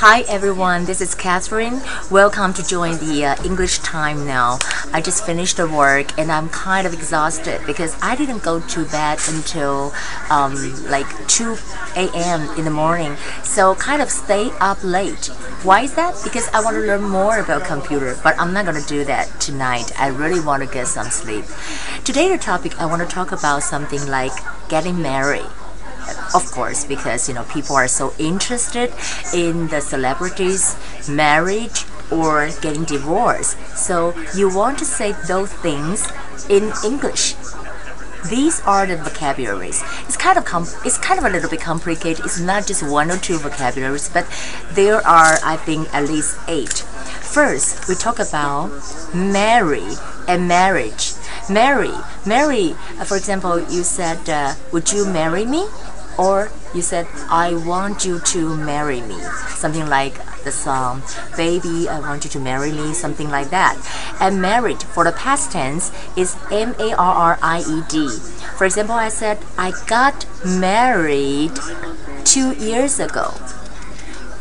Hi everyone, this is Catherine. Welcome to join the uh, English time now. I just finished the work and I'm kind of exhausted because I didn't go to bed until um, like 2 a.m. in the morning. So kind of stay up late. Why is that? Because I want to learn more about computer, but I'm not going to do that tonight. I really want to get some sleep. Today the topic I want to talk about something like getting married of course because you know people are so interested in the celebrities marriage or getting divorced so you want to say those things in english these are the vocabularies. It's kind of it's kind of a little bit complicated. It's not just one or two vocabularies, but there are I think at least eight. First, we talk about marry and marriage. Marry, marry. Uh, for example, you said, uh, "Would you marry me?" Or you said, I want you to marry me. Something like the song, Baby, I want you to marry me, something like that. And married for the past tense is M A R R I E D. For example, I said, I got married two years ago.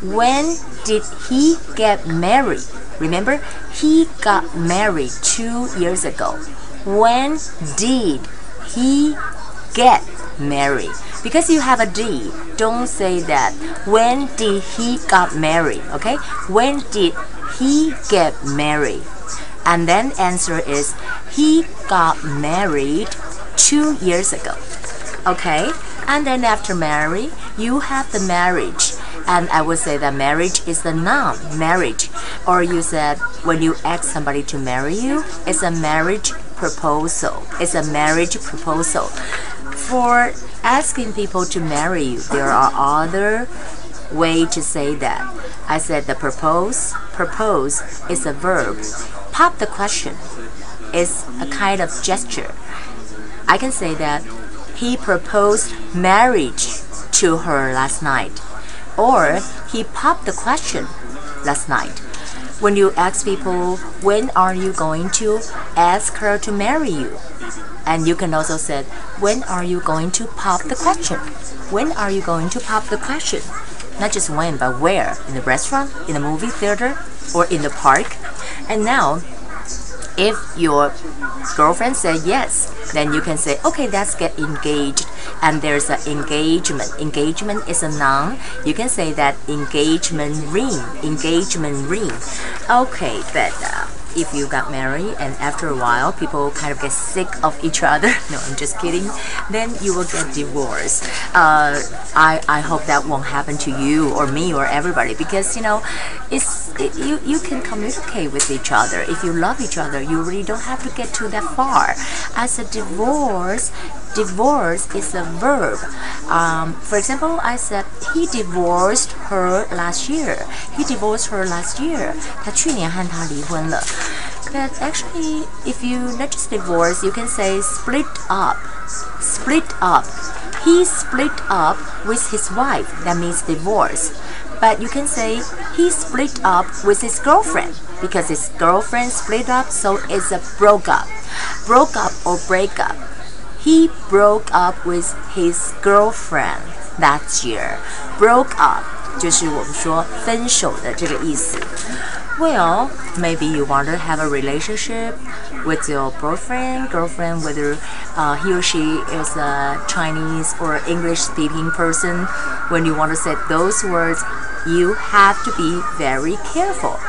When did he get married? Remember, he got married two years ago. When did he get married? Because you have a D, don't say that. When did he got married? Okay? When did he get married? And then answer is he got married two years ago. Okay? And then after marry, you have the marriage. And I would say that marriage is the noun, marriage. Or you said when you ask somebody to marry you, it's a marriage proposal. It's a marriage proposal. For asking people to marry you, there are other way to say that. I said the propose, propose is a verb. Pop the question is a kind of gesture. I can say that he proposed marriage to her last night. Or he popped the question last night. When you ask people, when are you going to ask her to marry you? And you can also say, when are you going to pop the question? When are you going to pop the question? Not just when, but where? In the restaurant, in the movie theater, or in the park? And now, if your girlfriend said yes, then you can say, okay, let's get engaged. And there's an engagement. Engagement is a noun. You can say that engagement ring. Engagement ring. Okay, but uh, if you got married and after a while people kind of get sick of each other no i'm just kidding then you will get divorced uh, I, I hope that won't happen to you or me or everybody because you know it's it, you, you can communicate with each other if you love each other you really don't have to get to that far as a divorce divorce is a verb. Um, for example, I said he divorced her last year. He divorced her last year. 他去年和她离婚了。 but actually, if you not just divorce, you can say split up. Split up. He split up with his wife. That means divorce. But you can say he split up with his girlfriend because his girlfriend split up, so it's a broke up. Broke up or break up. He broke up with his girlfriend that year. Broke up 就是我们说分手的这个意思。 Well, maybe you want to have a relationship with your boyfriend, girlfriend, whether uh, he or she is a Chinese or English speaking person. When you want to say those words, you have to be very careful.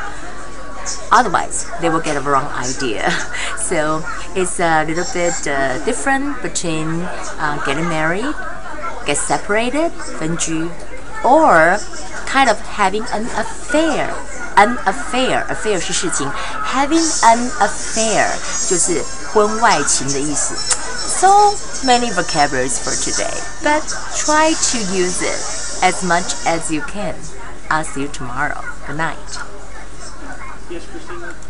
Otherwise, they will get a wrong idea. So it's a little bit uh, different between uh, getting married, get separated, 分居, or kind of having an affair an affair affair 是事情，having an affair 就是婚外情的意思。So many vocabularies for today, but try to use it as much as you can. I'll see you tomorrow. Good night.